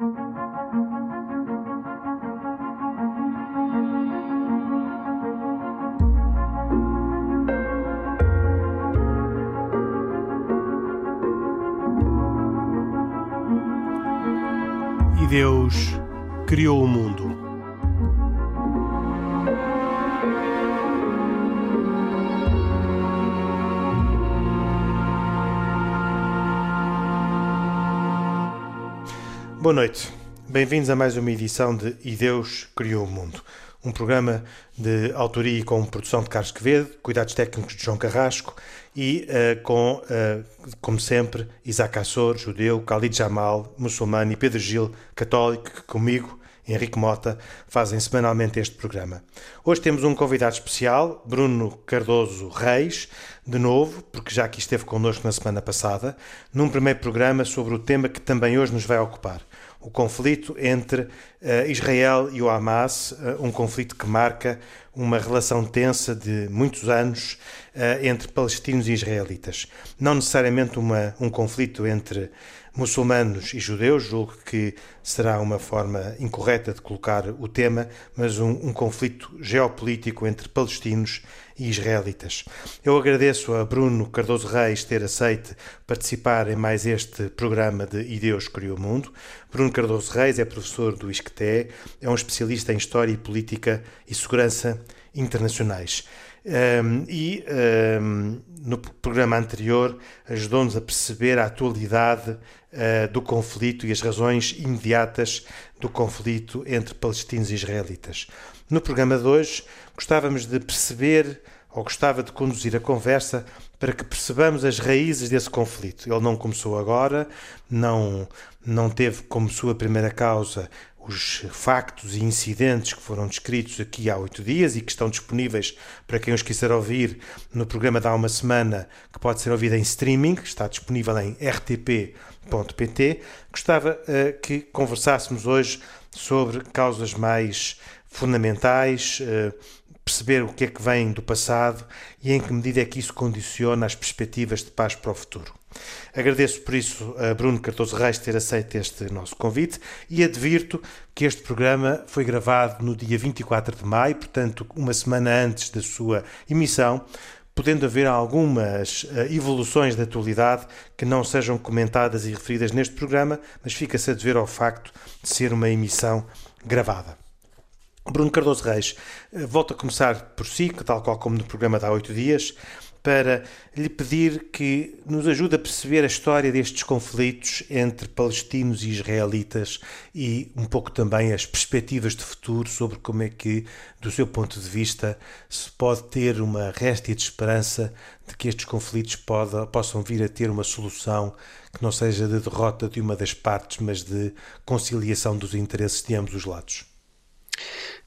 E Deus criou o mundo. Boa noite. Bem-vindos a mais uma edição de E Deus Criou o Mundo. Um programa de autoria e com produção de Carlos Quevedo, cuidados técnicos de João Carrasco e uh, com, uh, como sempre, Isaac Assor, judeu, Khalid Jamal, muçulmano e Pedro Gil, católico, que comigo, Henrique Mota, fazem semanalmente este programa. Hoje temos um convidado especial, Bruno Cardoso Reis, de novo, porque já aqui esteve connosco na semana passada, num primeiro programa sobre o tema que também hoje nos vai ocupar o conflito entre uh, Israel e o Hamas, uh, um conflito que marca uma relação tensa de muitos anos uh, entre palestinos e israelitas. Não necessariamente uma, um conflito entre muçulmanos e judeus, julgo que será uma forma incorreta de colocar o tema, mas um, um conflito geopolítico entre palestinos e israelitas. Eu agradeço a Bruno Cardoso Reis ter aceito participar em mais este programa de E Deus Criou o Mundo. Bruno Cardoso Reis é professor do ISCTE, é um especialista em História e Política e Segurança Internacionais. Um, e um, no programa anterior ajudou-nos a perceber a atualidade uh, do conflito e as razões imediatas do conflito entre palestinos e israelitas. No programa de hoje gostávamos de perceber ou gostava de conduzir a conversa para que percebamos as raízes desse conflito. Ele não começou agora, não, não teve como sua primeira causa os factos e incidentes que foram descritos aqui há oito dias e que estão disponíveis para quem os quiser ouvir no programa de há uma semana, que pode ser ouvido em streaming, está disponível em rtp.pt. Gostava uh, que conversássemos hoje sobre causas mais fundamentais, uh, perceber o que é que vem do passado e em que medida é que isso condiciona as perspectivas de paz para o futuro. Agradeço por isso a Bruno Cardoso Reis ter aceito este nosso convite e advirto que este programa foi gravado no dia 24 de maio, portanto, uma semana antes da sua emissão, podendo haver algumas uh, evoluções da atualidade que não sejam comentadas e referidas neste programa, mas fica-se a dever ao facto de ser uma emissão gravada. Bruno Cardoso Reis, uh, volto a começar por si, tal qual como no programa de há oito dias para lhe pedir que nos ajude a perceber a história destes conflitos entre palestinos e israelitas e um pouco também as perspectivas de futuro sobre como é que, do seu ponto de vista, se pode ter uma réstia de esperança de que estes conflitos pode, possam vir a ter uma solução que não seja de derrota de uma das partes, mas de conciliação dos interesses de ambos os lados.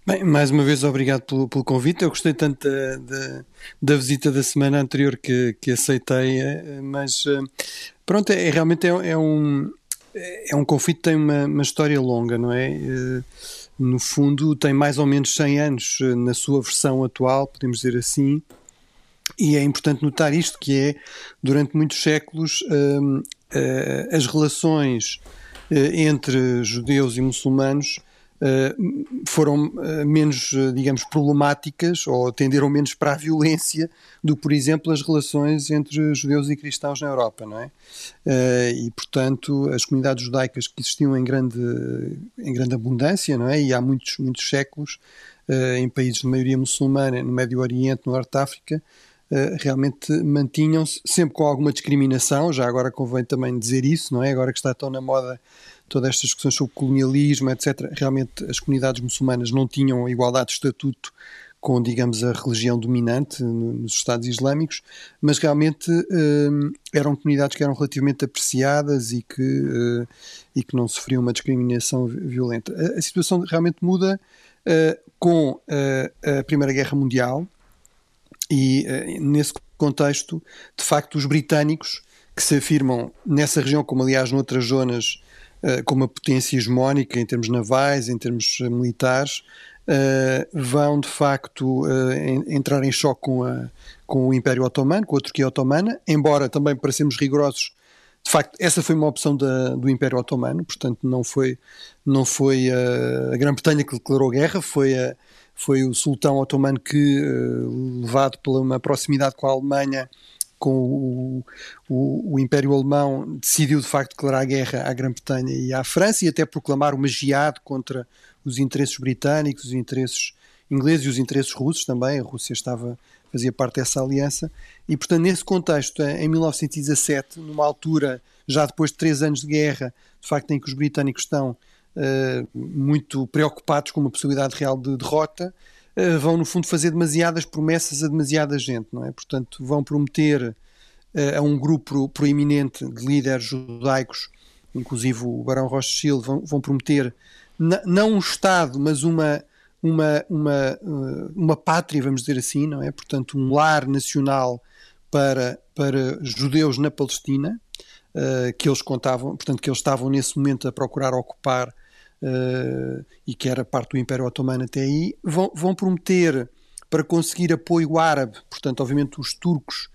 Bem, mais uma vez obrigado pelo, pelo convite. Eu gostei tanto da, da, da, visita da semana anterior que, que aceitei, eh, mas eh, pronto, é, realmente é, é, um, é um conflito que tem uma, uma história longa, não é? Eh, no fundo, tem mais ou menos 100 anos na sua versão atual, podemos dizer assim, e é importante notar isto, que é, durante muitos séculos, as relações entre judeus e muçulmanos foram uh, menos, uh, digamos, problemáticas ou tenderam menos para a violência do por exemplo, as relações entre judeus e cristãos na Europa, não é? e, portanto, as comunidades judaicas que existiam em grande, em grande abundância, não é? E há muitos, muitos séculos, em países de maioria muçulmana, no Médio Oriente, no Norte de África, realmente mantinham-se, sempre com alguma discriminação, já agora convém também dizer isso, não é? Agora que está tão na moda todas estas discussões sobre colonialismo, etc., realmente as comunidades muçulmanas não tinham igualdade de estatuto com, digamos, a religião dominante nos Estados Islâmicos, mas realmente hum, eram comunidades que eram relativamente apreciadas e que, uh, e que não sofriam uma discriminação violenta. A, situação realmente muda uh, com a Primeira Guerra Mundial e, nesse contexto, de facto, os britânicos que se afirmam nessa região, como aliás noutras zonas com uma potência hegemónica em termos navais, em termos eh, militares, uh, vão de facto entrar em choque com, a, com o Império Otomano, com a Turquia Otomana, embora também, para sermos rigorosos, de facto, essa foi uma opção da, do Império Otomano, portanto, não foi, não foi a, a Grã-Bretanha que declarou guerra, foi, a, foi o sultão otomano que, levado pela uma proximidade com a Alemanha, com o, o, o, Império Alemão, decidiu de facto declarar guerra à Grã-Bretanha e à França e até proclamar uma geada contra os interesses britânicos, os interesses ingleses e os interesses russos também. A Rússia estava fazia parte dessa aliança e portanto nesse contexto em 1917 numa altura já depois de três anos de guerra de facto em que os britânicos estão uh, muito preocupados com uma possibilidade real de derrota vão no fundo fazer demasiadas promessas a demasiada gente não é portanto vão prometer uh, a um grupo proeminente de líderes judaicos inclusive o Barão Rothschild vão, vão prometer não um Estado, mas uma, uma, uma, uh, uma pátria, vamos dizer assim, não é? Portanto, um lar nacional para, para judeus na Palestina, que eles contavam, portanto, que eles estavam nesse momento a procurar ocupar uh, e que era parte do Império Otomano até aí, vão, vão prometer para conseguir apoio árabe, portanto, obviamente os turcos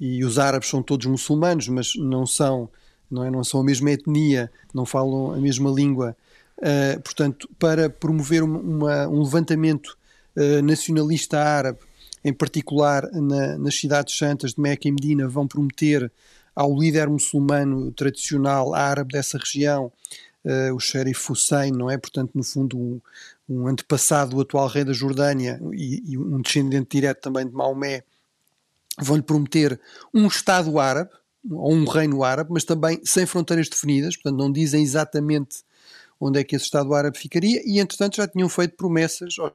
e os árabes são todos muçulmanos, mas não são, não, é, não são a mesma etnia, não falam a mesma língua. Uh, portanto, para promover uma, um levantamento uh, nacionalista árabe, em particular na, nas cidades santas de Meca e Medina, vão prometer ao líder muçulmano tradicional árabe dessa região, uh, o Sharif Hussein, não é? Portanto, no fundo, um, um antepassado do atual rei da Jordânia e, e um descendente direto também de Maomé, vão-lhe prometer um Estado árabe, ou um reino árabe, mas também sem fronteiras definidas, portanto, não dizem exatamente onde é que esse Estado árabe ficaria, e entretanto já tinham feito promessas aos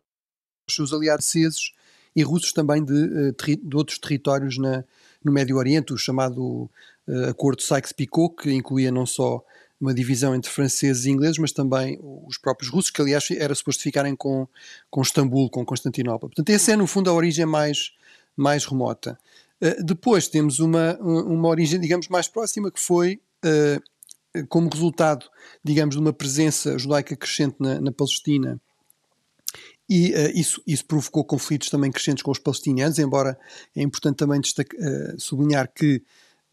seus aliados ceses e russos também de, eh, de outros territórios na, no Médio Oriente, o chamado uh, Acordo Sykes-Picot, que incluía não só uma divisão entre franceses e ingleses, mas também os próprios russos, que aliás era suposto ficarem com, com Istambul, com Constantinopla. Portanto, essa é no fundo a origem mais, mais remota. Uh, depois temos uma, uma origem, digamos, mais próxima, que foi uh, como resultado, digamos, de uma presença judaica crescente na, na Palestina, e uh, isso, isso, provocou conflitos também crescentes com os palestinianos, embora é importante também destacar, uh, sublinhar que,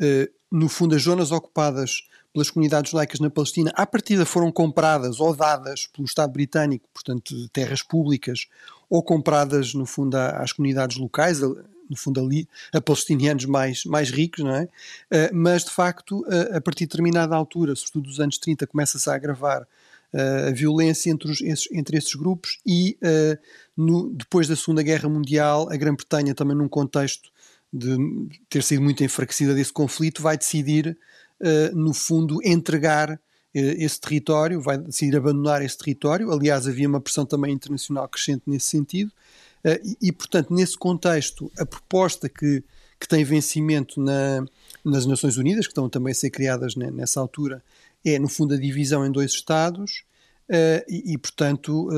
uh, no fundo, as zonas ocupadas pelas comunidades judaicas na Palestina, à partida foram compradas ou dadas pelo Estado britânico, portanto, terras públicas, ou compradas, no fundo, às comunidades locais, no fundo ali, a palestinianos mais, mais ricos, não é? Uh, mas de facto, uh, a partir de determinada altura, sobretudo dos anos 30, começa-se a agravar uh, a violência entre, os, entre esses grupos e no, depois da Segunda Guerra Mundial, a Grã-Bretanha também num contexto de ter sido muito enfraquecida desse conflito, vai decidir, no fundo, entregar esse território, vai decidir abandonar esse território. Aliás, havia uma pressão também internacional crescente nesse sentido. Eh, e, portanto, nesse contexto, a proposta que, que tem vencimento na, nas Nações Unidas, que estão também a ser criadas nessa altura, é, no fundo, a divisão em dois Estados. E, portanto,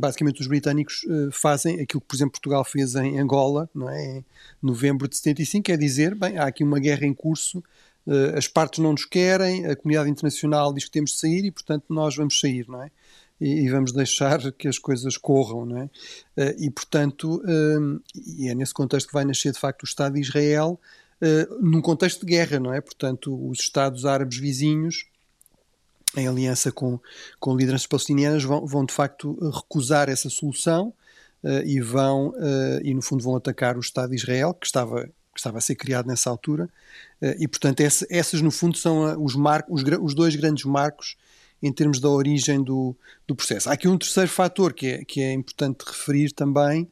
basicamente os britânicos fazem aquilo que, por exemplo, Portugal fez em Angola, não é? em novembro de 75, é dizer, bem, há aqui uma guerra em curso, as partes não nos querem, a comunidade internacional diz que temos de sair e, portanto, nós vamos sair, não é? e, e, vamos deixar que as coisas corram, não é? Uh, e portanto, uh, e é nesse contexto que vai nascer de facto o Estado de Israel, uh, num contexto de guerra, não é? Portanto, os Estados árabes vizinhos, em aliança com, com lideranças palestinianas, vão, vão de facto recusar essa solução e vão, e no fundo vão atacar o Estado de Israel, que estava que estava a ser criado nessa altura, e portanto essa, essas no fundo são os, marcos, os, dois grandes marcos em termos da origem do, do processo. Há aqui um terceiro fator que é, que é importante referir também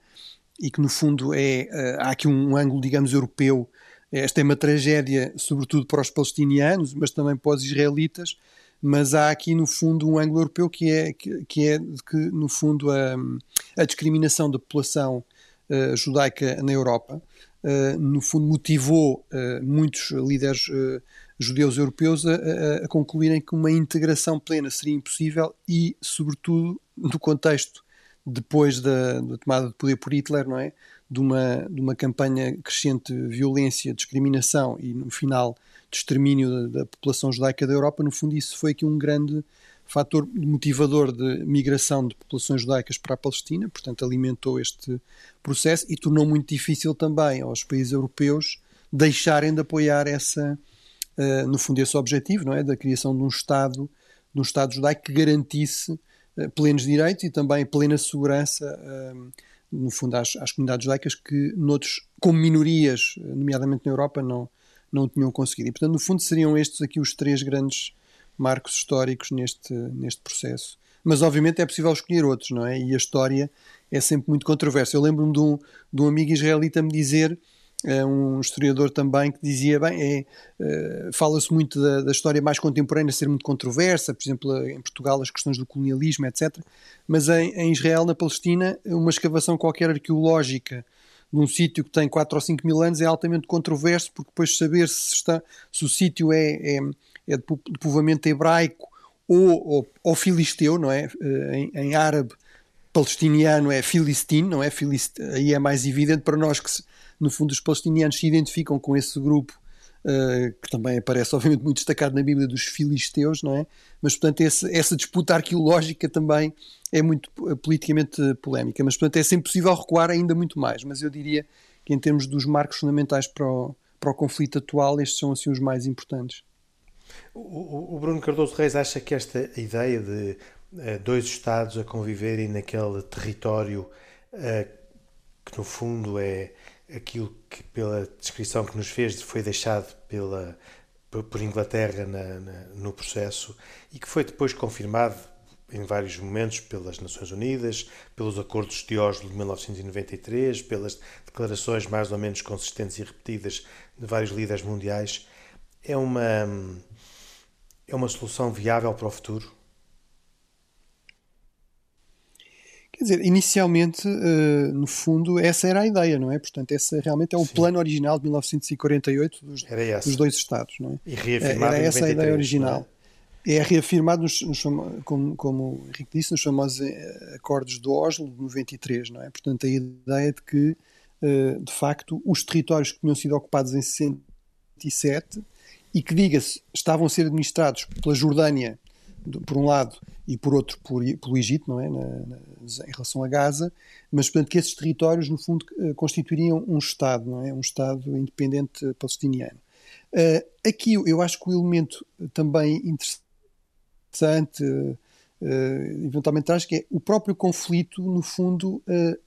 e que no fundo é, uh, há aqui um ângulo, digamos, europeu. Esta é uma tragédia, sobretudo para os palestinianos, mas também para os israelitas, mas há aqui no fundo um ângulo europeu que é que, que é que no fundo a, a discriminação da população uh, judaica na Europa no fundo motivou uh, muitos líderes judeus europeus a, a, a, concluírem que uma integração plena seria impossível e, sobretudo, no contexto depois da, da, tomada de poder por Hitler, não é? De uma, de uma campanha crescente de violência, discriminação e, no final, de extermínio da, da, população judaica da Europa, no fundo, isso foi aqui um grande fator motivador de migração de populações judaicas para a Palestina, portanto, alimentou este processo e tornou muito difícil também aos países europeus deixarem de apoiar essa uh, no fundo, esse objetivo, não é? Da criação de um Estado, de um Estado judaico que garantisse uh, plenos direitos e também plena segurança, no fundo, às, às, comunidades judaicas que, noutros, como minorias, nomeadamente na Europa, não, não tinham conseguido. E, portanto, no fundo, seriam estes aqui os três grandes marcos históricos neste, neste processo. Mas, obviamente, é possível escolher outros, não é? E a história é sempre muito controversa. Eu lembro-me de um, de um amigo israelita me dizer é um historiador também que dizia bem é, uh, fala-se muito da, da, história mais contemporânea ser muito controversa por exemplo em Portugal as questões do colonialismo etc mas em, em Israel na Palestina uma escavação qualquer arqueológica de um sítio que tem 4 ou 5 mil anos é altamente controverso porque depois saber se, está, se o sítio é, é, é de povoamento hebraico ou, ou, ou, filisteu, não é? Eh, em, em árabe palestiniano é filistino, não é? Filist... Aí é mais evidente para nós que se, no fundo, os palestinianos se identificam com esse grupo, uh, que também aparece, obviamente, muito destacado na Bíblia dos filisteus, não é? Mas, portanto, esse, essa disputa arqueológica também é muito politicamente polémica. Mas, portanto, é sempre possível recuar ainda muito mais. Mas eu diria que, em termos dos marcos fundamentais para o, para o conflito atual, estes são, assim, os mais importantes. O, o Bruno Cardoso Reis acha que esta ideia de uh, dois Estados a conviverem naquele território que, no fundo, é aquilo que, pela descrição que nos fez, foi deixado pela, por Inglaterra na, na, no processo e que foi depois confirmado em vários momentos pelas Nações Unidas, pelos acordos de Oslo de 1993, pelas declarações mais ou menos consistentes e repetidas de vários líderes mundiais, é uma, é uma solução viável para o futuro? Quer dizer, inicialmente, uh, no fundo, essa era a ideia, não é? Portanto, esse realmente é o Sim. plano original de 1948 dos, dos dois Estados, não é? E reafirmado Era essa 93, a ideia original. É? é? reafirmado, nos, nos, como, como o Henrique disse, nos famosos eh, acordos de Oslo de 93, não é? Portanto, a ideia de que, uh, de facto, os territórios que tinham sido ocupados em 67 e que, diga-se, estavam a ser administrados pela Jordânia, por um lado, e por outro por, pelo Egito, não é? Na, na, em relação a Gaza, mas portanto que esses territórios no fundo eh, constituiriam um Estado, não é? Um Estado independente palestiniano. Uh, aqui eu acho que o elemento também interessante, uh, eventualmente traz, que é o próprio conflito, no fundo, uh,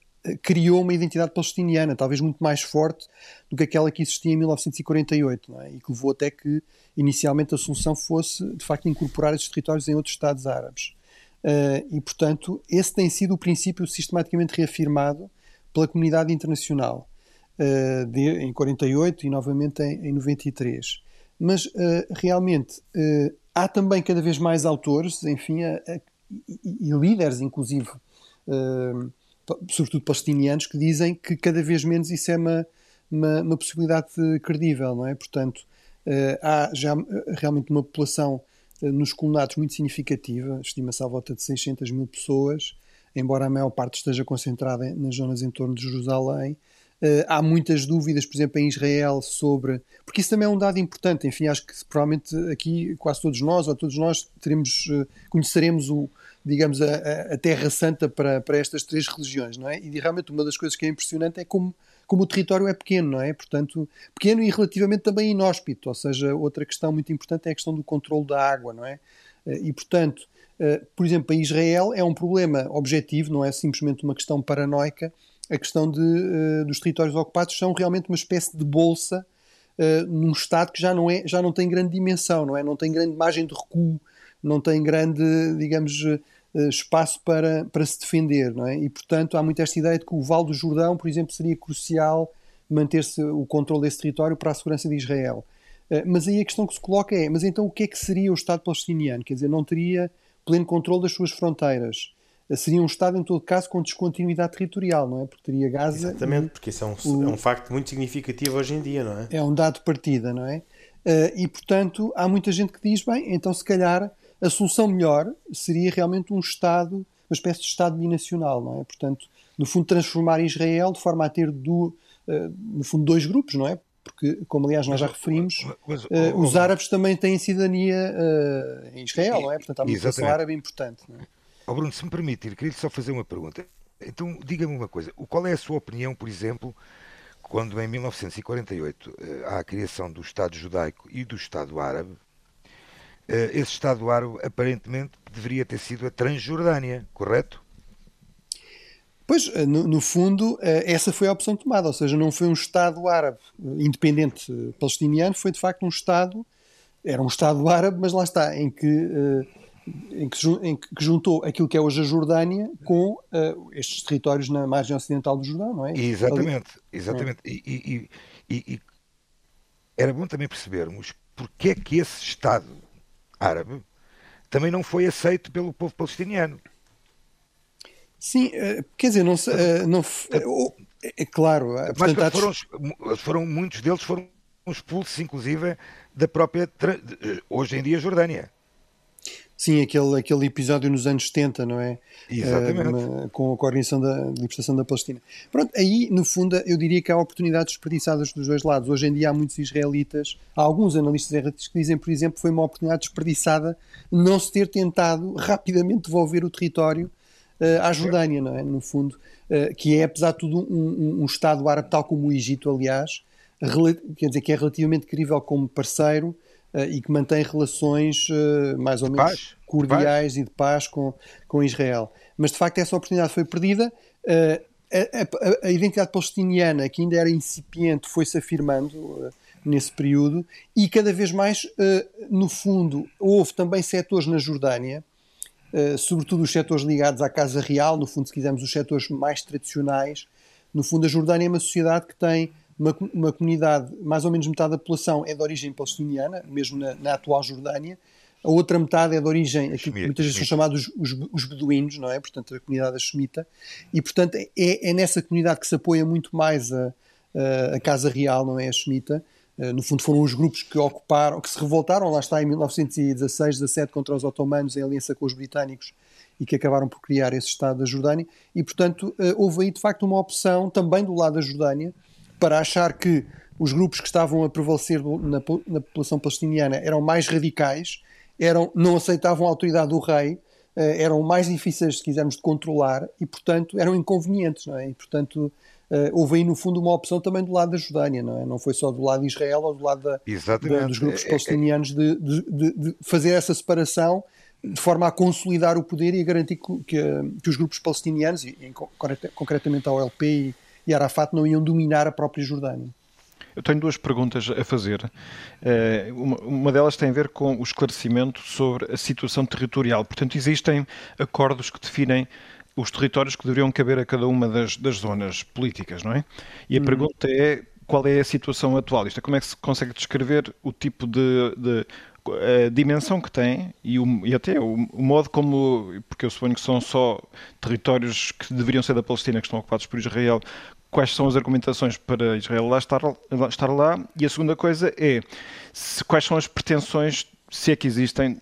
criou uma identidade palestiniana, talvez muito mais forte do que aquela que existia em 1948, não é? e que levou até que inicialmente a solução fosse, de facto, incorporar esses territórios em outros Estados árabes. Uh, e, portanto, esse tem sido o princípio sistematicamente reafirmado pela comunidade internacional uh, de, em 48 e novamente em, em 93. Mas, uh, realmente, há também cada vez mais autores, enfim, a, a, e, e, líderes, inclusive, sobretudo palestinianos, que dizem que cada vez menos isso é uma, uma, uma possibilidade credível, não é? Portanto, há já realmente uma população eh, nos colonatos muito significativa, estima-se à volta de 600 mil pessoas, embora a maior parte esteja concentrada nas zonas em torno de Jerusalém. Há muitas dúvidas, por exemplo, em Israel sobre. Porque isso também é um dado importante. Enfim, acho que provavelmente aqui quase todos nós, ou todos nós, teremos, conheceremos o, digamos, a, a, Terra Santa para, para estas três religiões, não é? E realmente uma das coisas que é impressionante é como como o território é pequeno, não é? Portanto, pequeno e relativamente também inóspito, ou seja, outra questão muito importante é a questão do controle da água, não é? Eh, e, portanto, eh, por exemplo, em Israel é um problema objetivo, não é simplesmente uma questão paranoica, a questão de, eh, dos territórios ocupados são realmente uma espécie de bolsa num Estado que já não, é, já não tem grande dimensão, não é? Não tem grande margem de recuo, não tem grande, digamos, espaço para, para se defender, não é? E, portanto, há muito esta ideia de que o Vale do Jordão, por exemplo, seria crucial manter-se o controle desse território para a segurança de Israel. Eh, mas aí a questão que se coloca é, mas então o que é que seria o Estado palestiniano? Quer dizer, não teria pleno controle das suas fronteiras. Eh, seria um Estado, em todo caso, com descontinuidade territorial, não é? Porque teria Gaza... Exatamente, porque isso é um, o, é um facto muito significativo hoje em dia, não é? É um dado de partida, não é? E, portanto, há muita gente que diz, bem, então se calhar a solução melhor seria realmente um Estado, uma espécie de Estado binacional, não é? Portanto, no fundo, transformar Israel de forma a ter, do, uh, no fundo, dois grupos, não é? Porque, como aliás nós já referimos, mas, uh, os árabes também têm cidadania uh, em Israel, não é? Portanto, há uma população árabe importante. Não é? Oh, Bruno, se me permitir, queria só fazer uma pergunta. Então, diga-me uma coisa: qual é a sua opinião, por exemplo, quando em 1948 eh, há a criação do Estado judaico e do Estado árabe, eh, esse Estado árabe aparentemente deveria ter sido a Transjordânia, correto? Pois, eh, no, no, fundo, essa foi a opção tomada, ou seja, não foi um Estado árabe independente palestiniano, foi de facto um Estado, era um Estado árabe, mas lá está, em que em que, em que, juntou aquilo que é hoje a Jordânia com uh, estes territórios na margem ocidental do Jordão, não é? Exatamente, exatamente. É. E, e, e, e, era bom também percebermos porque é que esse Estado árabe também não foi aceito pelo povo palestiniano. Sim, uh, quer dizer, não, uh, não é, é claro. Mas foram, foram, muitos deles foram expulsos, inclusive, da própria hoje em dia Jordânia. Sim, aquele, aquele episódio nos anos 70, não é? Exatamente. Uh, com a organização da libertação da Palestina. Pronto, aí, no fundo, eu diria que há oportunidades desperdiçadas dos dois lados. Hoje em dia há muitos israelitas, há alguns analistas israelitas que dizem, por exemplo, que foi uma oportunidade desperdiçada não se ter tentado rapidamente devolver o território uh, à Jordânia, não é? No fundo, uh, que é, apesar de tudo, um, um, um Estado árabe, tal como o Egito, aliás, quer dizer, que é relativamente crível como parceiro e que mantém relações uh, mais ou menos paz. cordiais e de paz com, com Israel. Mas de facto essa oportunidade foi perdida. Uh, a, a, a, identidade palestiniana, que ainda era incipiente, foi-se afirmando nesse período e cada vez mais, no fundo, houve também setores na Jordânia, sobretudo os setores ligados à Casa Real, no fundo, se quisermos, os setores mais tradicionais. No fundo, a Jordânia é uma sociedade que tem uma, uma comunidade, mais ou menos metade da população é de origem palestiniana, mesmo na, na atual Jordânia, a outra metade é de origem, aquilo que muitas vezes são chamados os, os, beduínos, não é? Portanto, a comunidade semita. E, portanto, é, é nessa comunidade que se apoia muito mais a, a, Casa Real, não é? A semita. Uh, no fundo, foram os grupos que ocuparam, que se revoltaram, lá está, em 1916, 17, contra os otomanos, em aliança com os britânicos, e que acabaram por criar esse Estado da Jordânia. E, portanto, uh, houve aí, de facto, uma opção também do lado da Jordânia para achar que os grupos que estavam a prevalecer na, na população palestiniana eram mais radicais, eram, não aceitavam a autoridade do rei, eh, eram mais difíceis, se quisermos, de controlar e, portanto, eram inconvenientes, não é? E, portanto, Uh, houve aí no fundo uma opção também do lado da Jordânia, não é? Não foi só do lado de Israel ou do lado da, da, dos grupos é, é, é. palestinianos de, de, de, fazer essa separação de forma a consolidar o poder e a garantir que, que, que os grupos palestinianos, e, e concretamente a OLP e, e Arafat não iam dominar a própria Jordânia. Eu tenho duas perguntas a fazer. Eh, uma delas tem a ver com o esclarecimento sobre a situação territorial. Portanto, existem acordos que definem os territórios que deveriam caber a cada uma das, das zonas políticas, não é? E a hum. pergunta é qual é a situação atual? Isto é, como é que se consegue descrever o tipo de, de a dimensão que tem e, o, e até o, o, modo como, porque eu suponho que são só territórios que deveriam ser da Palestina que estão ocupados por Israel, quais são as argumentações para Israel lá estar, lá estar lá e a segunda coisa é se, quais são as pretensões se é que existem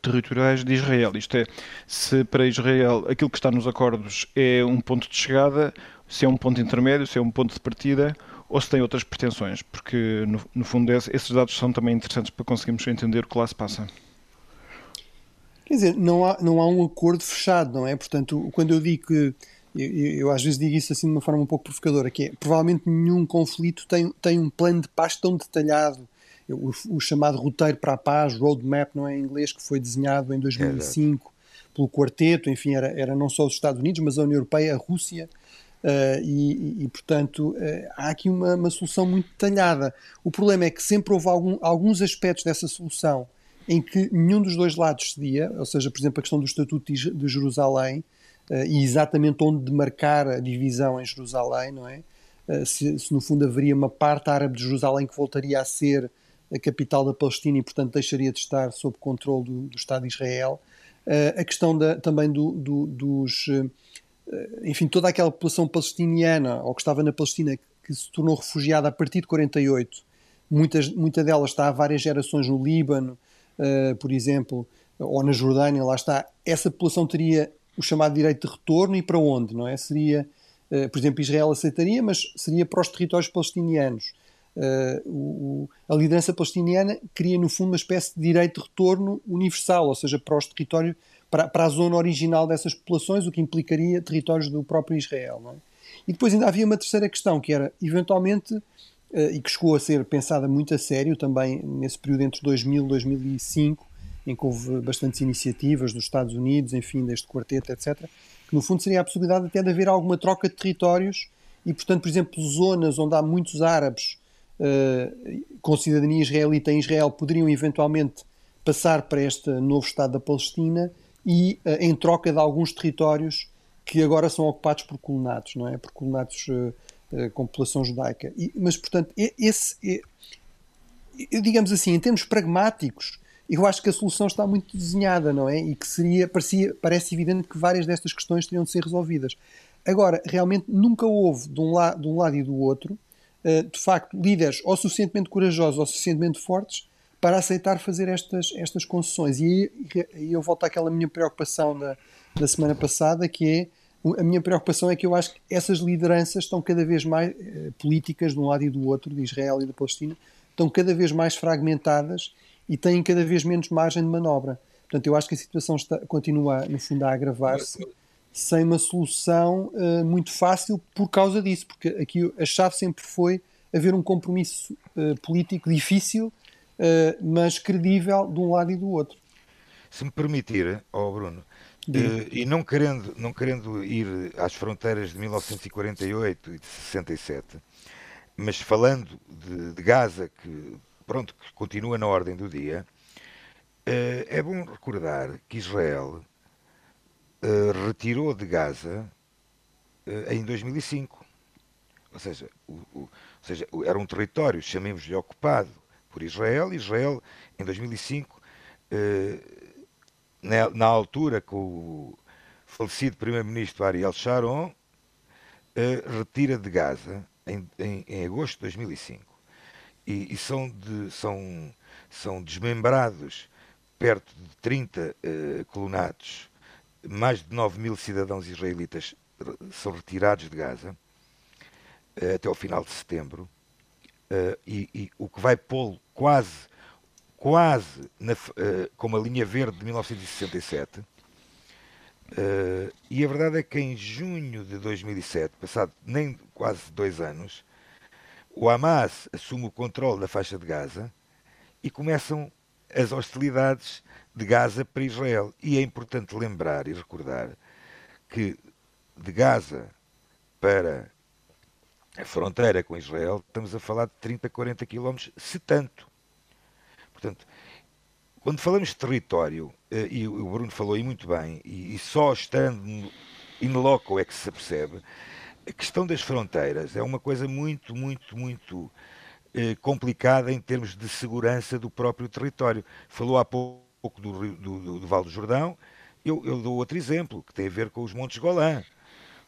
territoriais de Israel. Isto é, se para Israel aquilo que está nos acordos é um ponto de chegada, se é um ponto intermédio, se é um ponto de partida, ou se tem outras pretensões, porque no, no fundo esses dados são também interessantes para conseguirmos entender o que lá se passa. Quer dizer, não há, não há um acordo fechado, não é? Portanto, quando eu digo que eu, eu, às vezes digo isso assim de uma forma um pouco provocadora, que é provavelmente nenhum conflito tem, tem um plano de paz tão detalhado. O, o chamado roteiro para a paz, roadmap, não é em inglês, que foi desenhado em 2005 é pelo quarteto, enfim, era, era não só os Estados Unidos, mas a União Europeia, a Rússia, Uh, e, e, portanto, uh, há aqui uma, uma, solução muito detalhada. O problema é que sempre houve algum, alguns aspectos dessa solução em que nenhum dos dois lados cedia, ou seja, por exemplo, a questão do Estatuto de, Jerusalém, e exatamente onde demarcar a divisão em Jerusalém, não é? Uh, se, se, no fundo haveria uma parte árabe de Jerusalém que voltaria a ser a capital da Palestina e, portanto, deixaria de estar sob controle do, do Estado de Israel. Uh, a questão da, também do, do, dos. enfim, toda aquela população palestiniana, ou que estava na Palestina, que, que se tornou refugiada a partir de 48, muitas, muita delas está há várias gerações no Líbano, por exemplo, ou na Jordânia, lá está. Essa população teria o chamado direito de retorno e para onde, não é? Seria, uh, por exemplo, Israel aceitaria, mas seria para os territórios palestinianos. O, a liderança palestiniana cria, no fundo, uma espécie de direito de retorno universal, ou seja, para os territórios, para, para a zona original dessas populações, o que implicaria territórios do próprio Israel. Não é? E depois ainda havia uma terceira questão, que era, eventualmente, uh, e que chegou a ser pensada muito a sério também nesse período entre 2000 e 2005, em que houve bastantes iniciativas dos Estados Unidos, enfim, deste quarteto, etc., que no fundo seria a possibilidade até de haver alguma troca de territórios e, portanto, por exemplo, zonas onde há muitos árabes uh, com cidadania israelita em Israel poderiam eventualmente passar para este novo Estado da Palestina e uh, em troca de alguns territórios que agora são ocupados por colonatos, não é? Por colonatos uh, com população judaica. E, mas, portanto, esse, digamos assim, em termos pragmáticos, eu acho que a solução está muito desenhada, não é? E que seria, parecia, parece evidente que várias destas questões teriam de ser resolvidas. Agora, realmente nunca houve de um, la de um lado e do outro, uh, de facto, líderes ou suficientemente corajosos ou suficientemente fortes para aceitar fazer estas, estas concessões. E aí eu volto àquela minha preocupação da, da semana passada, que é a minha preocupação é que eu acho que essas lideranças estão cada vez mais eh, políticas de um lado e do outro, de Israel e da Palestina, estão cada vez mais fragmentadas e têm cada vez menos margem de manobra. Portanto, eu acho que a situação está, continua, no fundo, a agravar-se sem uma solução uh, muito fácil por causa disso, porque aqui a chave sempre foi haver um compromisso uh, político difícil, uh, mas credível de um lado e do outro. Se me permitir, oh Bruno, e não querendo, não querendo ir às fronteiras de 1948 e de 67, mas falando de, de Gaza, que pronto, que continua na ordem do dia, é bom recordar que Israel uh, retirou de Gaza uh, em 2005. Ou seja, o, o, ou seja, era um território, chamemos-lhe ocupado por Israel. Israel, em 2005, uh, eh, na, na, altura com o falecido primeiro-ministro Ariel Sharon, retira de Gaza em, em, em, agosto de 2005. E, e são, de, são, são desmembrados perto de 30 colonatos mais de 9 mil cidadãos israelitas são retirados de Gaza uh, até ao final de setembro, uh, e, e, o que vai pô-lo quase, quase na, uh, como a linha verde de 1967. e a verdade é que em junho de 2007, passado nem quase dois anos, o Hamas assume o controle da faixa de Gaza e começam as hostilidades de Gaza para Israel. E é importante lembrar e recordar que de Gaza para a fronteira com Israel estamos a falar de 30, 40 quilómetros, se tanto. Portanto, quando falamos de território, eh, e o Bruno falou aí muito bem, e só estando in loco é que se percebe, a questão das fronteiras é uma coisa muito, muito, muito eh, complicada em termos de segurança do próprio território. Falou há pouco do, do, do, do Val do Jordão, eu, eu, dou outro exemplo, que tem a ver com os Montes Golã.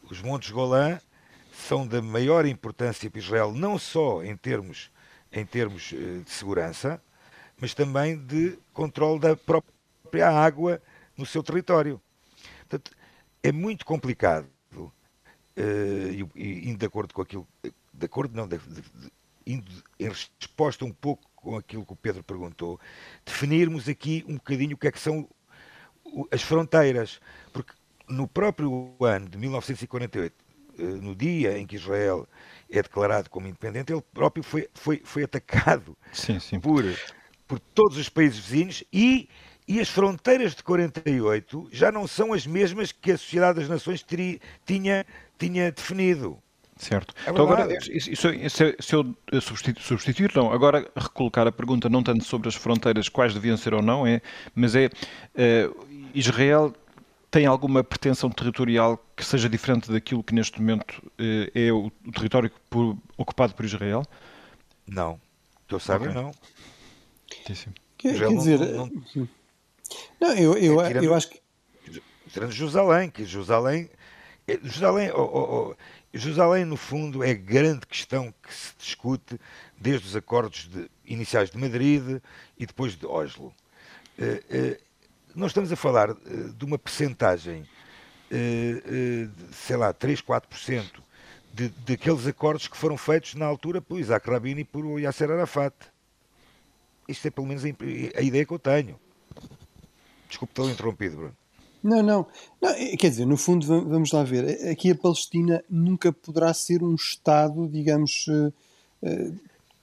Os Montes Golã são da maior importância para Israel, não só em termos, em termos eh, de segurança, mas também de controle da própria água no seu território. Portanto, é muito complicado, uh, e, indo de acordo com aquilo, de acordo não, de, de, de, indo em resposta um pouco com aquilo que o Pedro perguntou, definirmos aqui um bocadinho o que é que são as fronteiras, porque no próprio ano de 1948, eh, no dia em que Israel é declarado como independente, ele próprio foi, foi, foi atacado sim, sim. Por, por todos os países vizinhos e, e as fronteiras de 48 já não são as mesmas que a Sociedade das Nações teria, tinha, tinha definido. Certo. É então agora, isso, se, se eu substituir, substituir, não, agora recolocar a pergunta não tanto sobre as fronteiras, quais deviam ser ou não, é, mas é uh, Israel tem alguma pretensão territorial que seja diferente daquilo que neste momento uh, é o, o território por, ocupado por Israel? Não. Que eu saiba, okay. não. Quer, quer dizer, não, não, não eu, eu, é, eu acho que. Tirando Jerusalém, que Jerusalém. Jerusalém, oh, oh, oh, Jerusalém, no fundo, é a grande questão que se discute desde os acordos de, iniciais de Madrid e depois de Oslo. Uh, uh, nós estamos a falar uh, de uma percentagem, sei lá, 3, 4% de, daqueles acordos que foram feitos na altura por Isaac Rabin e por Yasser Arafat. Isto é pelo menos a, a ideia que eu tenho. Desculpe ter interrompido, Bruno. Não, não, não. É, quer dizer, no fundo, vamos lá ver. Aqui a Palestina nunca poderá ser um Estado, digamos, uh,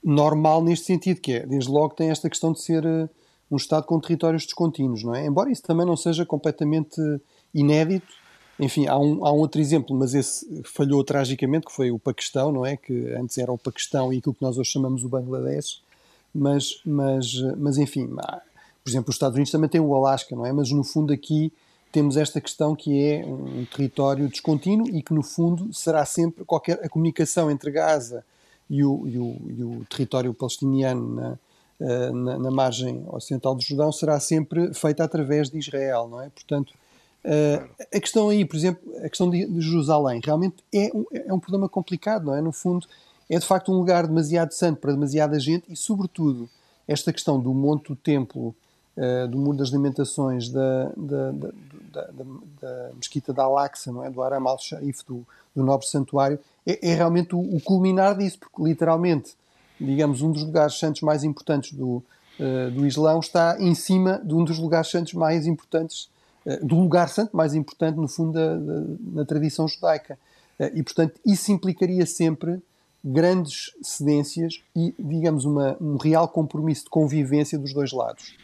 normal neste sentido, que é, desde logo, tem esta questão de ser um Estado com territórios descontínuos, não é? Embora isso também não seja completamente inédito. Enfim, há um, há um outro exemplo, mas esse falhou tragicamente, que foi o Paquistão, não é? Que antes era o Paquistão e aquilo que nós hoje chamamos o Bangladesh. Mas, mas, mas enfim, por exemplo, os Estados Unidos também têm o Alasca, não é? Mas no fundo aqui temos esta questão que é um território descontínuo e que no fundo será sempre qualquer a comunicação entre Gaza e o, e o, e o território palestiniano na, eh, na, na, margem ocidental do Jordão será sempre feita através de Israel, não é? Portanto, eh, a questão aí, por exemplo, a questão de, Jerusalém realmente é um, é um problema complicado, não é? No fundo, é de facto um lugar demasiado santo para demasiada gente e, sobretudo, esta questão do monte do templo do Muro das Limitações, da, da, da, da, Mesquita da Al-Aqsa, não é? do Aram al-Sharif, do, do Nobre Santuário, é, é realmente o, o, culminar disso, porque literalmente, digamos, um dos lugares santos mais importantes do, uh, do Islão está em cima de um dos lugares santos mais importantes, uh, do lugar santo mais importante, no fundo, da, da na tradição judaica. e, portanto, isso implicaria sempre grandes cedências e, digamos, uma, um real compromisso de convivência dos dois lados.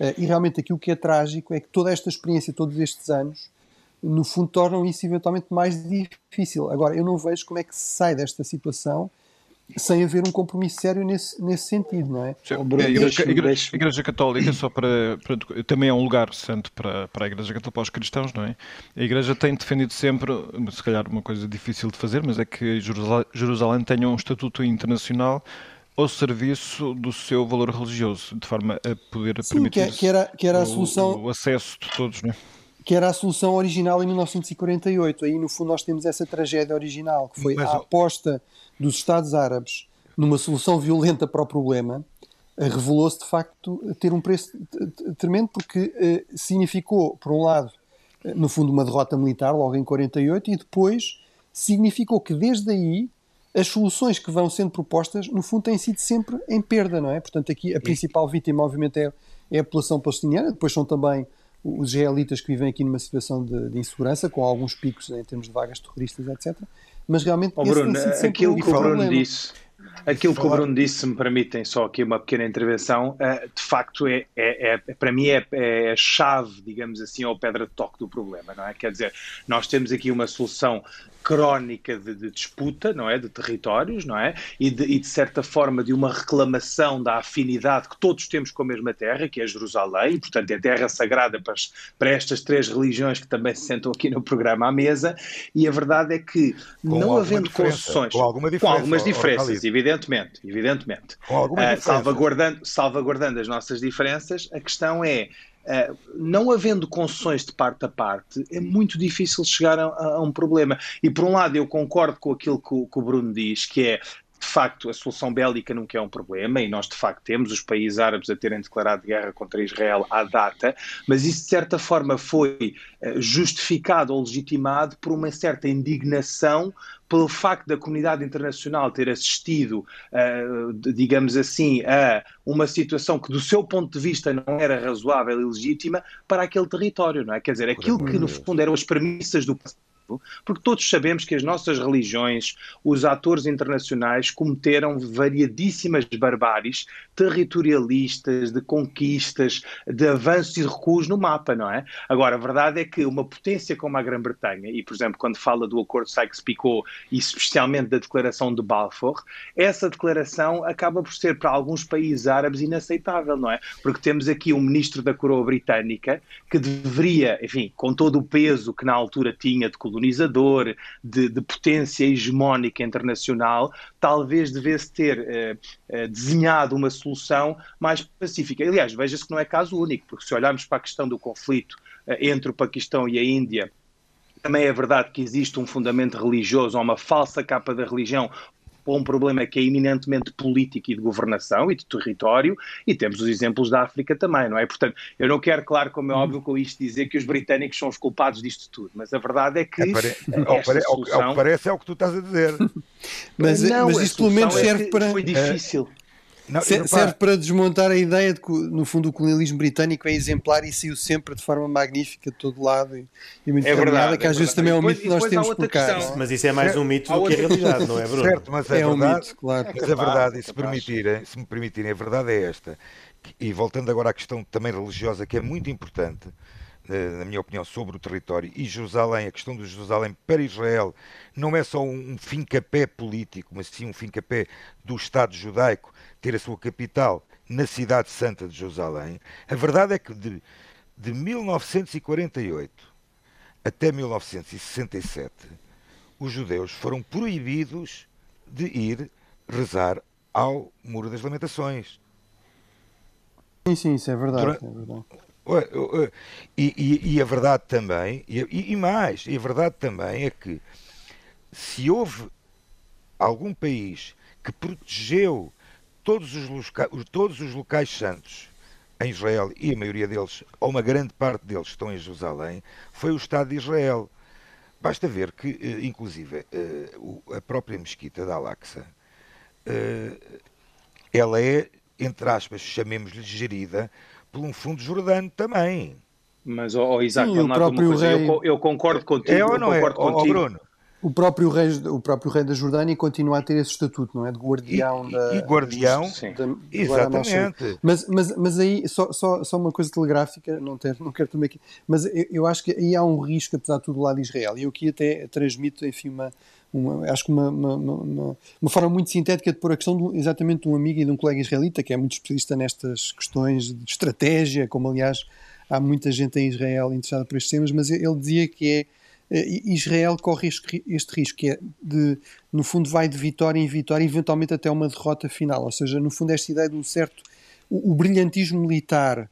Eh, e realmente aquilo que é trágico é que toda esta experiência, todos estes anos, no fundo tornam isso eventualmente mais difícil. Agora, eu não vejo como é que se sai desta situação sem haver um compromisso sério nesse, nesse sentido, não é? Sim, a, igreja, a, igreja, a, igreja, Católica, só para, para, também é um lugar santo para, para a Igreja Católica, para os cristãos, não é? A Igreja tem defendido sempre, se calhar uma coisa difícil de fazer, mas é que Jerusalém, Jerusalém tenha um estatuto internacional ao serviço do seu valor religioso, de forma a poder Sim, permitir que, que, era, que era a solução, o, o acesso de todos, não é? que era a solução original em 1948. Aí, no fundo, nós temos essa tragédia original, que foi Mas, a aposta dos Estados Árabes numa solução violenta para o problema, eh, revelou-se, de facto, ter um preço tremendo, porque eh, significou, por um lado, eh, no fundo, uma derrota militar, logo em 48, e depois significou que, desde aí, as soluções que vão sendo propostas, no fundo, têm sido sempre em perda, não é? Portanto, aqui a principal vítima, obviamente, é, é a população palestiniana, depois são também os israelitas que vivem aqui numa situação de, de, insegurança, com alguns picos em termos de vagas terroristas, etc. Mas realmente, oh, Bruno, aquilo que o Bruno disse. Aquilo que o Bruno disse, se me permitem só aqui uma pequena intervenção, uh, de facto é, é, é, para mim é, é a chave, digamos assim, ou pedra de toque do problema, não é? Quer dizer, nós temos aqui uma solução crónica de, de, disputa, não é, de territórios, não é, e de, e de, certa forma de uma reclamação da afinidade que todos temos com a mesma terra, que é Jerusalém, portanto é terra sagrada para, para estas três religiões que também se sentam aqui no programa à mesa, e a verdade é que com não havendo concessões, com, alguma com algumas diferenças, evidentemente, evidentemente, uh, salvaguardando, salvaguardando as nossas diferenças, a questão é Uh, não havendo concessões de parte a parte, é muito difícil chegar a, a, um problema. E por um lado, eu concordo com aquilo que o, que o Bruno diz, que é facto, a solução bélica nunca é um problema, e nós de facto temos os países árabes a terem declarado guerra contra Israel à data, mas isso de certa forma foi eh, justificado ou legitimado por uma certa indignação pelo facto da comunidade internacional ter assistido, uh, digamos assim, a uma situação que, do seu ponto de vista, não era razoável e legítima para aquele território, não é? Quer dizer, aquilo que, no fundo, eram as premissas do porque todos sabemos que as nossas religiões, os atores internacionais cometeram variadíssimas barbáries territorialistas, de conquistas, de avanços e recuos no mapa, não é? Agora, a verdade é que uma potência como a Grã-Bretanha, e por exemplo, quando fala do acordo Sykes-Picot e especialmente da declaração de Balfour, essa declaração acaba por ser para alguns países árabes inaceitável, não é? Porque temos aqui um ministro da coroa britânica que deveria, enfim, com todo o peso que na altura tinha de colonizador, de, de potência hegemónica internacional, talvez devesse ter eh, eh, desenhado uma solução mais pacífica. Aliás, veja-se que não é caso único, porque se olharmos para a questão do conflito eh, entre o Paquistão e a Índia, também é verdade que existe um fundamento religioso, ou uma falsa capa da religião, para um problema que é eminentemente político e de governação e de território, e temos os exemplos da África também, não é? Portanto, eu não quero, claro, como é uhum. óbvio, com isto dizer que os britânicos são os culpados disto tudo, mas a verdade é que. É, esta solução... Ao que parece é o que tu estás a dizer. mas, não, mas isto pelo menos é serve é para. Foi difícil. Não, serve para desmontar a ideia de que, no fundo, o colonialismo britânico é exemplar e saiu sempre de forma magnífica de todo lado e, e muito é verdade, que é às vezes também é um mito que nós temos por cá. Questão. Mas isso é mais um mito do que a realidade, não é, Bruno? Certo, mas é, é verdade, um mito, claro. Mas é verdade, e se, permitirem, se me permitirem, a verdade é esta. E voltando agora à questão também religiosa, que é muito importante, eh, na minha opinião, sobre o território e Jerusalém, a questão de Jerusalém para Israel não é só um fim-capé político, mas sim um fim-capé do Estado judaico ter a sua capital na cidade santa de Jerusalém. A verdade é que de, de 1948 até 1967, os judeus foram proibidos de ir rezar ao Muro das Lamentações. Sim, sim, isso é verdade. Durante... É verdade. E, e, e, a verdade também, e, e mais, e a verdade também é que se houve algum país que protegeu todos os, loca, todos os locais santos em Israel, e a maioria deles, ou uma grande parte deles, estão em Jerusalém, foi o Estado de Israel. Basta ver que, eh, inclusive, eh, a própria mesquita da Al-Aqsa, eh, ela é, entre aspas, chamemos-lhe gerida por um fundo jordano também. Mas, oh, oh Isaac, Sim, o próprio rei... eu, eu, concordo contigo. É ou não é? Oh, oh, Bruno, o próprio, rei, o próprio rei da Jordânia continua a ter esse estatuto, não é? De guardião e, da. E guardião, sim. Da, exatamente. Mas, mas, mas aí, só, só, só uma coisa telegráfica, não, ter, não quero também aqui. Mas eu, eu, acho que aí há um risco, apesar de tudo, do lado de Israel. E eu aqui até transmito, enfim, uma. uma acho que uma, uma, uma, uma, forma muito sintética de pôr a questão de, exatamente de um amigo e de um colega israelita, que é muito especialista nestas questões de estratégia, como aliás há muita gente em Israel interessada por estes temas, mas ele dizia que é Israel corre este, risco, que é de, no fundo, vai de vitória em vitória, eventualmente até uma derrota final. Ou seja, no fundo, esta ideia de um certo. O, o brilhantismo militar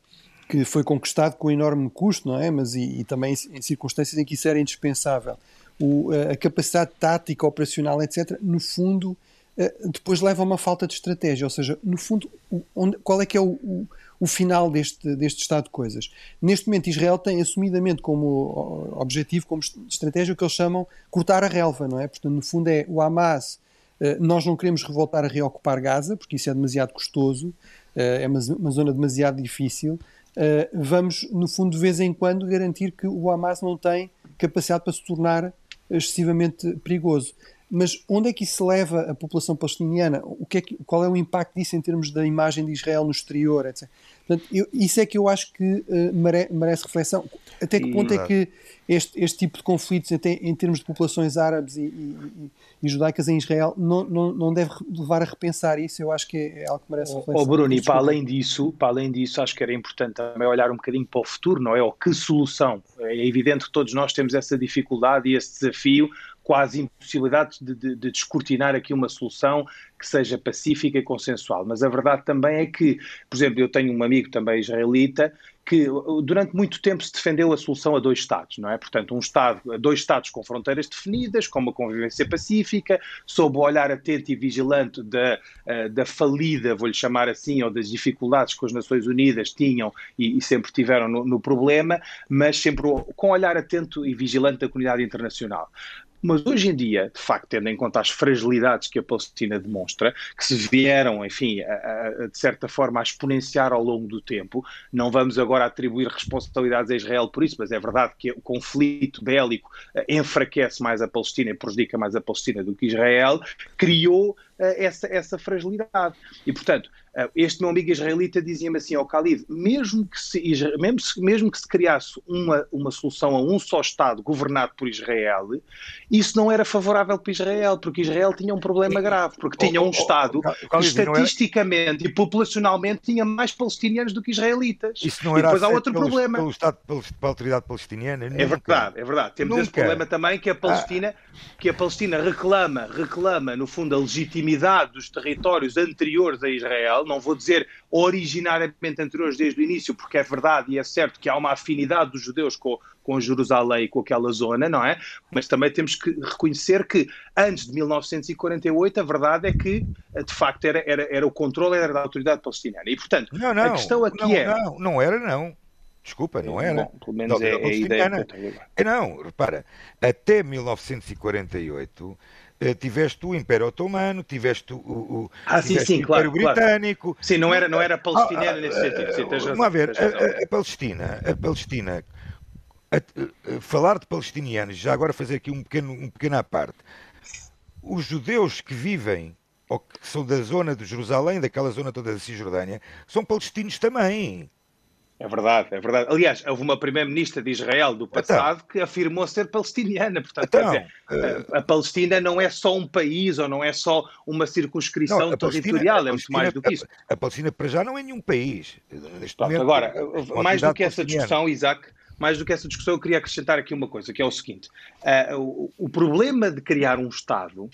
que foi conquistado com enorme custo, não é? Mas e, e também em circunstâncias em que isso era indispensável. O, a capacidade tática, operacional, etc., no fundo, eh, depois leva a uma falta de estratégia. Ou seja, no fundo, onde, qual é que é o, o final deste, deste estado de coisas. Neste momento, Israel tem assumidamente como objetivo, como estratégia, o que eles chamam cortar a relva, não é? Portanto, no fundo, é o Hamas. Eh, nós não queremos revoltar a reocupar Gaza, porque isso é demasiado custoso, eh, é uma, uma zona demasiado difícil. Eh, vamos, no fundo, de vez em quando, garantir que o Hamas não tem capacidade para se tornar excessivamente perigoso. Mas onde é que isso leva a população palestiniana? O que é que, qual é o impacto disso em termos da imagem de Israel no exterior, etc. Portanto, eu, isso é que eu acho que uh, mere, merece reflexão. Até que ponto é que este, este tipo de conflitos até em termos de populações árabes e, e, e, judaicas em Israel não, não, não deve levar a repensar isso? Eu acho que é, é algo que merece reflexão. Oh, Bruno, e para além disso, para além disso, acho que era importante também olhar um bocadinho para o futuro, não é? Ou que solução? É evidente que todos nós temos essa dificuldade e esse desafio quase impossibilidade de, de, de, descortinar aqui uma solução que seja pacífica e consensual. Mas a verdade também é que, por exemplo, eu tenho um amigo também israelita que durante muito tempo se defendeu a solução a dois Estados, não é? Portanto, um Estado, dois Estados com fronteiras definidas, com uma convivência pacífica, sob o olhar atento e vigilante da, eh, da falida, vou-lhe chamar assim, ou das dificuldades que as Nações Unidas tinham e, e sempre tiveram no, no, problema, mas sempre com olhar atento e vigilante da comunidade internacional. Mas hoje em dia, de facto, tendo em conta as fragilidades que a Palestina demonstra, que se vieram, enfim, a, a, de certa forma a exponenciar ao longo do tempo, não vamos agora atribuir responsabilidades a Israel por isso, mas é verdade que o conflito bélico eh, enfraquece mais a Palestina e prejudica mais a Palestina do que Israel, criou essa, essa fragilidade. E, portanto, eh, este meu amigo israelita dizia-me assim ao Khalid, mesmo que se, mesmo, mesmo que se criasse uma, uma solução a um só Estado governado por Israel, isso não era favorável para Israel, porque Israel tinha um problema grave, porque tinha um Estado que estatisticamente e populacionalmente tinha mais palestinianos do que israelitas. Isso não era e depois há outro pelo, problema. Pelo Estado, pela autoridade palestiniana? É verdade, é verdade. Temos nunca. esse problema também que a Palestina, ah. que a Palestina reclama, reclama, no fundo, a legitimidade dos territórios anteriores a Israel, não vou dizer originariamente anteriores desde o início, porque é verdade e é certo que há uma afinidade dos judeus com, com Jerusalém e com aquela zona, não é? Mas também temos que reconhecer que antes de 1948 a verdade é que de facto era, era, era o controle era da autoridade palestiniana. E portanto, não, não, a questão aqui não, é. Não, não era, não. Desculpa, não era. Bom, pelo menos é, é a ideia que eu tenho. Não, repara, até 1948 Uh, tiveste o Império Otomano, tiveste o, o, ah, sim, sim, o Império claro, Britânico. Claro. Sim, não era, não era palestiniano ah, nesse sentido. Sim, vamos a ver, a, a, Palestina, a Palestina, a, falar de palestinianos, já agora fazer aqui um pequeno, um pequeno à parte. Os judeus que vivem ou que são da zona de Jerusalém, daquela zona toda da Cisjordânia, são palestinos também. É verdade, é verdade. Aliás, houve uma primeira-ministra de Israel do então. passado então, que afirmou ser palestiniana. Portanto, então, dizer, uh, a, a, Palestina não é só um país ou não é só uma circunscrição não, territorial, é muito mais do que isso. A, a, Palestina, para já, não é nenhum país. Pronto, agora, mais do que essa discussão, Isaac, mais do que essa discussão, eu queria acrescentar aqui uma coisa, que é o seguinte: uh, o, o problema de criar um Estado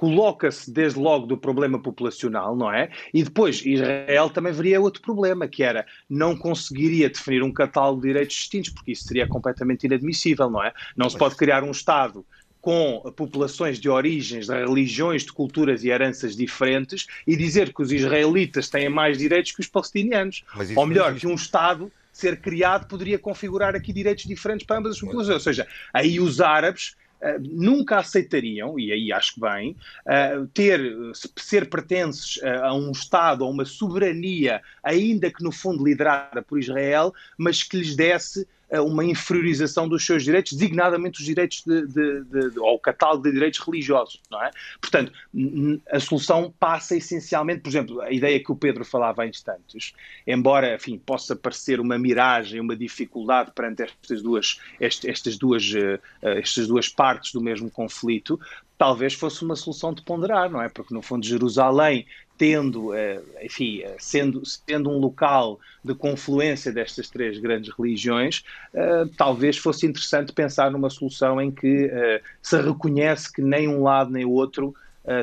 coloca-se desde logo do problema populacional, não é? E depois Israel também veria outro problema, que era não conseguiria definir um catálogo de direitos distintos, porque isso seria completamente inadmissível, não é? Não se pode criar um Estado com populações de origens, de religiões, de culturas e heranças diferentes e dizer que os israelitas têm mais direitos que os palestinianos. Ou melhor, que um Estado ser criado poderia configurar aqui direitos diferentes para ambas as populações. Ou seja, aí os árabes nunca aceitariam, e aí acho que bem, uh, ter, ser pertences a um Estado, a uma soberania, ainda que no fundo liderada por Israel, mas que lhes desse uma inferiorização dos seus direitos, designadamente os direitos de, de, de, de, ou o catálogo de direitos religiosos, não é? Portanto, a solução passa essencialmente, por exemplo, a ideia que o Pedro falava há instantes, embora, enfim, possa parecer uma miragem, uma dificuldade perante estas duas, estas duas, eh, estas duas partes do mesmo conflito, talvez fosse uma solução de ponderar, não é? Porque no fundo Jerusalém tendo, eh, enfim, eh, sendo, sendo um local de confluência destas três grandes religiões, eh, talvez fosse interessante pensar numa solução em que se reconhece que nem um lado nem o outro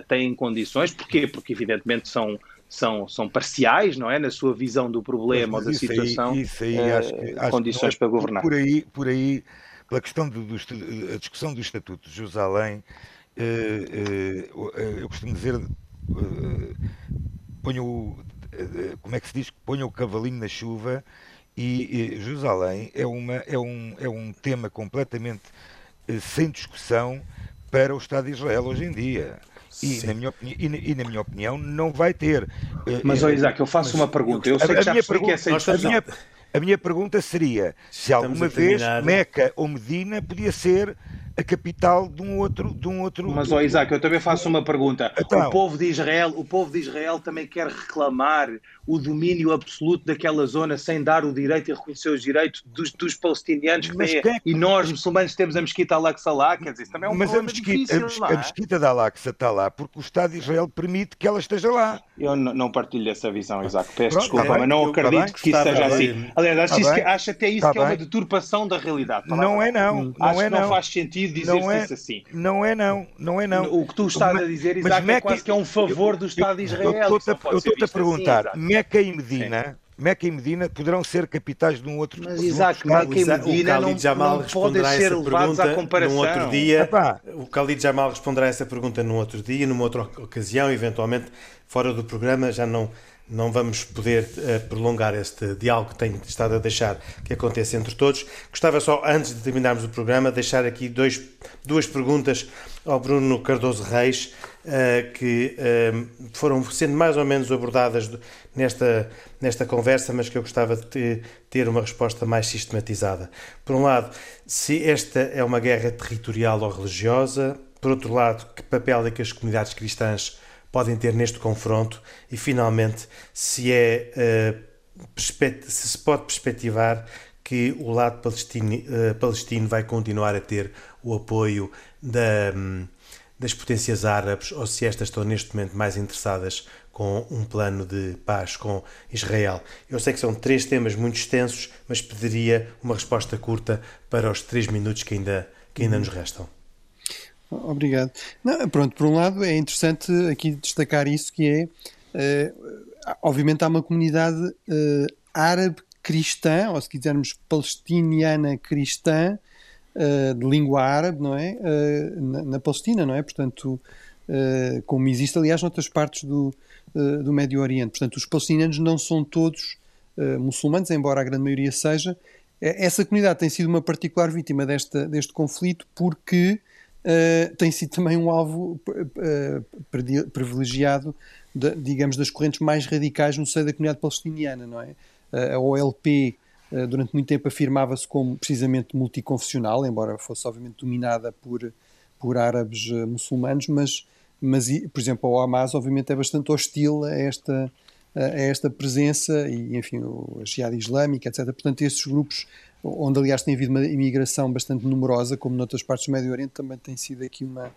têm condições. Porquê? Porque evidentemente são são, são parciais, não é? Na sua visão do problema ou da situação, aí, isso aí, acho, acho condições é, para governar. Por aí, por aí, pela questão do, do a discussão do Estatuto de Jerusalém, eu costumo dizer ponham o, uh, como é que se diz? Ponham o cavalinho na chuva e, e Jerusalém é, uma, é, um, é um tema completamente uh, sem discussão para o Estado de Israel hoje em dia. E na, minha opinião, e, na, e na, minha opinião, não vai ter. Mas, oh, Isaac, eu faço mas, uma pergunta. Eu sei que já percebi que a minha, a minha pergunta seria se alguma vez Meca ou Medina podia ser a capital de um outro. De um outro Mas, ó, Isaac, eu também faço uma pergunta. Então, o, povo de Israel, o povo de Israel também quer reclamar o domínio absoluto daquela zona sem dar o direito e reconhecer os direitos dos, dos palestinianos que têm, é... e nós, muçulmanos, temos a mesquita Al-Aqsa lá, quer dizer, isso também é um Mas a mesquita, difícil, a, mesquita, a mesquita da Al-Aqsa está lá porque o Estado de Israel permite que ela esteja lá. Eu não, não partilho essa visão, Isaac, peço Pronto, desculpa, tá mas não acredito que isso seja assim. Aliás, acho, tá isso, acho até isso tá que é uma deturpação da realidade. Não é não, não acho é não. não faz sentido dizer é, isso assim. Não é não, não é não. O que tu estás a dizer, Isaac, é quase que é um favor do Estado de Israel. Eu estou-te a perguntar, Meca e Medina Medina, Meca e Medina poderão ser capitais de um outro Mas exato, Meca e Medina não, Jamal não podem ser levados à comparação. Num outro dia, Epá. o Khalid Jamal responderá essa pergunta num outro dia, numa outra ocasião, eventualmente fora do programa, já não não vamos poder uh, prolongar este diálogo que tenho estado a deixar que aconteça entre todos. Gostava só, antes de terminarmos o programa, deixar aqui dois, duas perguntas ao Bruno Cardoso Reis, uh, que uh, foram sendo mais ou menos abordadas nesta, nesta conversa, mas que eu gostava de ter uma resposta mais sistematizada. Por um lado, se esta é uma guerra territorial ou religiosa, por outro lado, que papel é que as comunidades cristãs podem ter neste confronto e, finalmente, se, é, uh, se se pode perspectivar que o lado palestino, uh, palestino vai continuar a ter o apoio da, um, das potências árabes ou se estas estão neste momento mais interessadas com um plano de paz com Israel. Eu sei que são três temas muito extensos, mas pediria uma resposta curta para os três minutos que ainda, que ainda nos restam. Obrigado. Não, pronto, por um lado é interessante aqui destacar isso que é, uh, obviamente há uma comunidade uh, árabe cristã, ou se quisermos palestiniana cristã, uh, de língua árabe, não é? Na, na, Palestina, não é? Portanto, como existe aliás noutras partes do, do Médio Oriente. Portanto, os palestinianos não são todos muçulmanos, embora a grande maioria seja. Essa comunidade tem sido uma particular vítima desta, deste conflito porque uh, tem sido também um alvo uh, privilegiado, de, digamos, das correntes mais radicais no seio da comunidade palestiniana, não é? Uh, a OLP durante muito tempo afirmava-se como precisamente multiconfessional, embora fosse obviamente dominada por, por árabes muçulmanos, mas, mas, por exemplo, o Hamas obviamente é bastante hostil a esta, a esta presença e, enfim, a Jihad Islâmica, etc. Portanto, esses grupos onde aliás tem havido uma imigração bastante numerosa, como noutras partes do Médio Oriente, também tem sido aqui uma,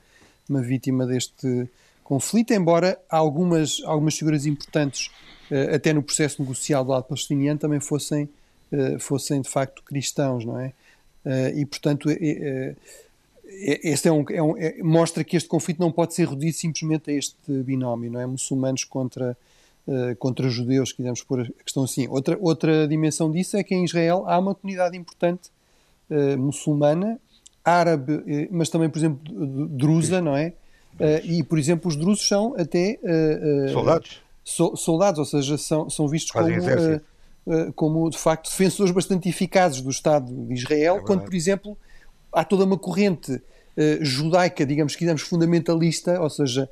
uma vítima deste conflito, embora algumas, algumas figuras importantes, uh, até no processo negocial do lado palestiniano, também fossem, uh, fossem de facto cristãos, não é? Uh, e portanto, este é um, é um é, mostra que este conflito não pode ser reduzido simplesmente a este binómio, não é? Muçulmanos contra eh, contra os judeus, quisermos pôr a questão assim. Outra, outra dimensão disso é que em Israel há uma comunidade importante uh, muçulmana, árabe, uh, mas também, por exemplo, drusa, não é? e, por exemplo, os drusos são até... soldados. So, soldados, ou seja, são, são vistos como... como de facto defensores bastante eficazes do Estado de Israel, é quando, por exemplo, há toda uma corrente judaica, digamos, quisermos fundamentalista, ou seja,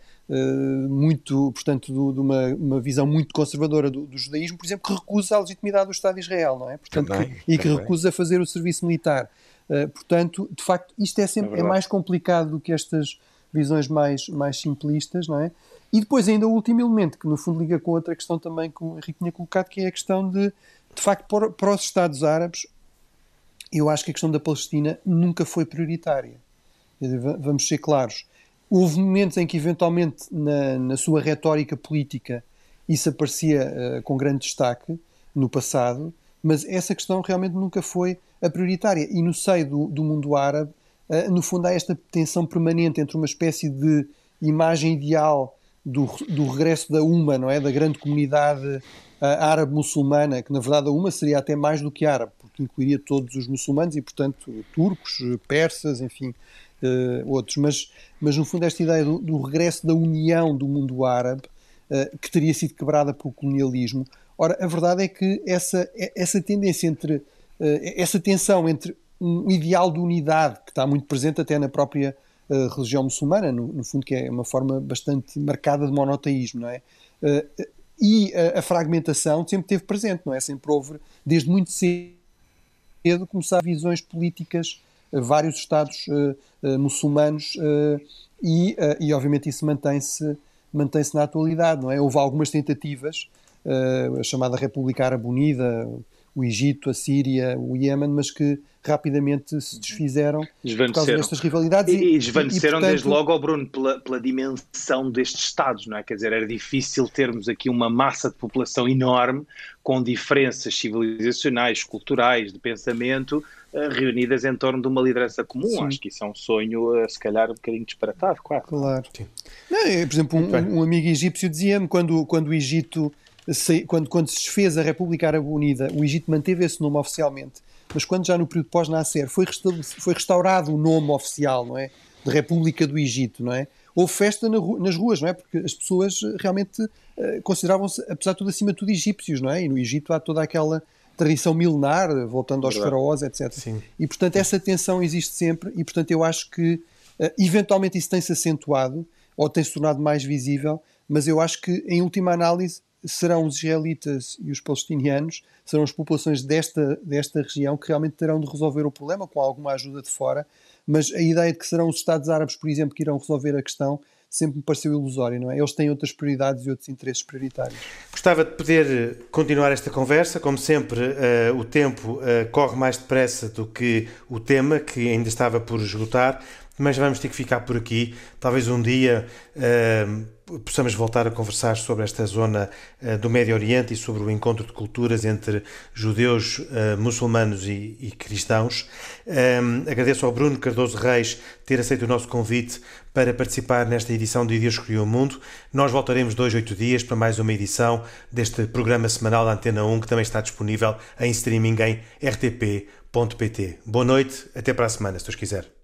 muito, portanto, de uma, uma, visão muito conservadora do, do, judaísmo, por exemplo, que recusa a legitimidade do Estado de Israel, não é? Portanto, também, que, e que recusa fazer o serviço militar. Uh, portanto, de facto, isto é sempre é, é, mais complicado do que estas visões mais, mais simplistas, não é? E depois ainda o último elemento, que no fundo liga com outra questão também que o Henrique tinha colocado, que é a questão de, de facto, para, para os Estados Árabes, eu acho que a questão da Palestina nunca foi prioritária. Vamos ser claros Houve momentos em que, eventualmente, na, na sua retórica política, isso aparecia uh, com grande destaque no passado, mas essa questão realmente nunca foi a prioritária. E no seio do, do mundo árabe, uh, no fundo, há esta tensão permanente entre uma espécie de imagem ideal do, do regresso da UMA, não é? Da grande comunidade uh, árabe-muçulmana, que na verdade a UMA seria até mais do que árabe, porque incluiria todos os muçulmanos e, portanto, turcos, persas, enfim, uh, outros, mas, mas no fundo esta ideia do, do regresso da união do mundo árabe, uh, que teria sido quebrada pelo colonialismo. Ora, a verdade é que essa, essa tendência entre, uh, essa tensão entre um ideal de unidade, que está muito presente até na própria religião muçulmana, no, no, fundo que é uma forma bastante marcada de monoteísmo, não é? e a, a, fragmentação sempre teve presente, não é? Sempre houve, desde muito cedo, começar visões políticas vários Estados uh, uh, muçulmanos uh, e, e, obviamente, isso mantém-se mantém na atualidade. Não é? Houve algumas tentativas, a chamada República Árabe Unida, o Egito, a Síria, o Iémen, mas que rapidamente se desfizeram por causa destas rivalidades. E, e desvaneceram e, portanto... desde logo, Bruno, pela, pela, dimensão destes Estados, não é? Quer dizer, era difícil termos aqui uma massa de população enorme, com diferenças civilizacionais, culturais, de pensamento, uh, reunidas em torno de uma liderança comum. Sim. Acho que isso é um sonho, uh, se calhar, um bocadinho disparatado, claro. Claro. Não, é, por exemplo, um, um amigo egípcio dizia-me quando, quando o Egito quando, quando se desfez a República Árabe Unida, o Egito manteve esse nome oficialmente, mas quando já no período pós-Nasser foi, foi restaurado o nome oficial, não é? De República do Egito, não é? Houve festa na, nas ruas, não é? Porque as pessoas realmente uh, consideravam-se, apesar de tudo, acima de tudo, egípcios, não é? E no Egito há toda aquela tradição milenar, voltando aos Verdade. faraós, etc. Sim. E, portanto, essa tensão existe sempre e, portanto, eu acho que, uh, eventualmente, isso tem-se acentuado ou tem-se tornado mais visível, mas eu acho que, em última análise, serão os israelitas e os palestinianos, serão as populações desta, desta região que realmente terão de resolver o problema com alguma ajuda de fora, mas a ideia de que serão os Estados Árabes, por exemplo, que irão resolver a questão sempre me pareceu ilusório, não é? Eles têm outras prioridades e outros interesses prioritários. Gostava de poder eh, continuar esta conversa, como sempre, uh, o tempo uh, corre mais depressa do que o tema, que ainda estava por esgotar, mas vamos ter que ficar por aqui. Talvez um dia uh, possamos voltar a conversar sobre esta zona uh, do Médio Oriente e sobre o encontro de culturas entre judeus, uh, muçulmanos e, e cristãos. agradeço ao Bruno Cardoso Reis ter aceito o nosso convite para participar nesta edição de Deus Criou o Mundo. Nós voltaremos dois, oito dias para mais uma edição deste programa semanal da Antena 1, que também está disponível em streaming em rtp.pt. Boa noite, até para a semana, se Deus quiser.